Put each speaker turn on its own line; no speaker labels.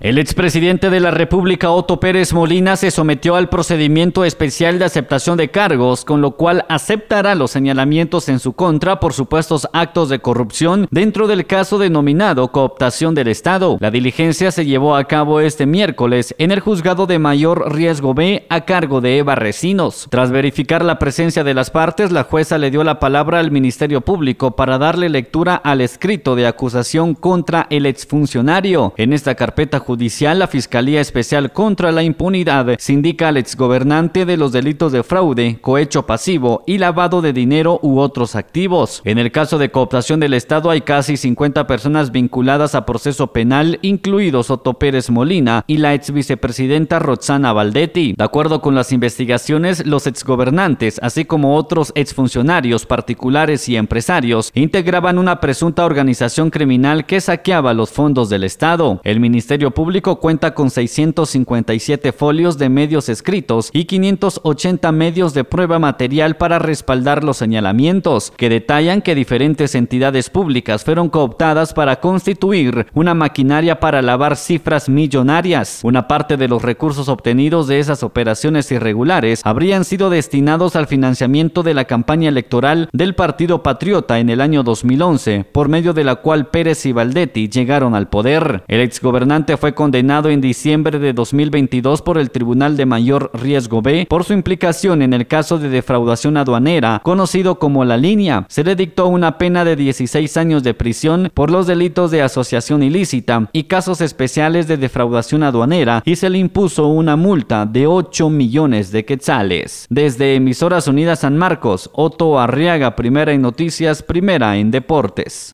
El expresidente de la República Otto Pérez Molina se sometió al procedimiento especial de aceptación de cargos, con lo cual aceptará los señalamientos en su contra por supuestos actos de corrupción dentro del caso denominado cooptación del Estado. La diligencia se llevó a cabo este miércoles en el juzgado de mayor riesgo B a cargo de Eva Recinos. Tras verificar la presencia de las partes, la jueza le dio la palabra al Ministerio Público para darle lectura al escrito de acusación contra el exfuncionario. En esta carpeta judicial, la Fiscalía Especial contra la Impunidad se indica al exgobernante de los delitos de fraude, cohecho pasivo y lavado de dinero u otros activos. En el caso de cooptación del Estado hay casi 50 personas vinculadas a proceso penal, incluidos Otto Pérez Molina y la ex vicepresidenta Roxana Valdetti. De acuerdo con las investigaciones, los exgobernantes, así como otros exfuncionarios particulares y empresarios, integraban una presunta organización criminal que saqueaba los fondos del Estado. El Ministerio Público cuenta con 657 folios de medios escritos y 580 medios de prueba material para respaldar los señalamientos, que detallan que diferentes entidades públicas fueron cooptadas para constituir una maquinaria para lavar cifras millonarias. Una parte de los recursos obtenidos de esas operaciones irregulares habrían sido destinados al financiamiento de la campaña electoral del Partido Patriota en el año 2011, por medio de la cual Pérez y Valdetti llegaron al poder. El exgobernante fue condenado en diciembre de 2022 por el Tribunal de Mayor Riesgo B por su implicación en el caso de defraudación aduanera, conocido como La Línea. Se le dictó una pena de 16 años de prisión por los delitos de asociación ilícita y casos especiales de defraudación aduanera y se le impuso una multa de 8 millones de quetzales. Desde Emisoras Unidas San Marcos, Otto Arriaga, primera en noticias, primera en deportes.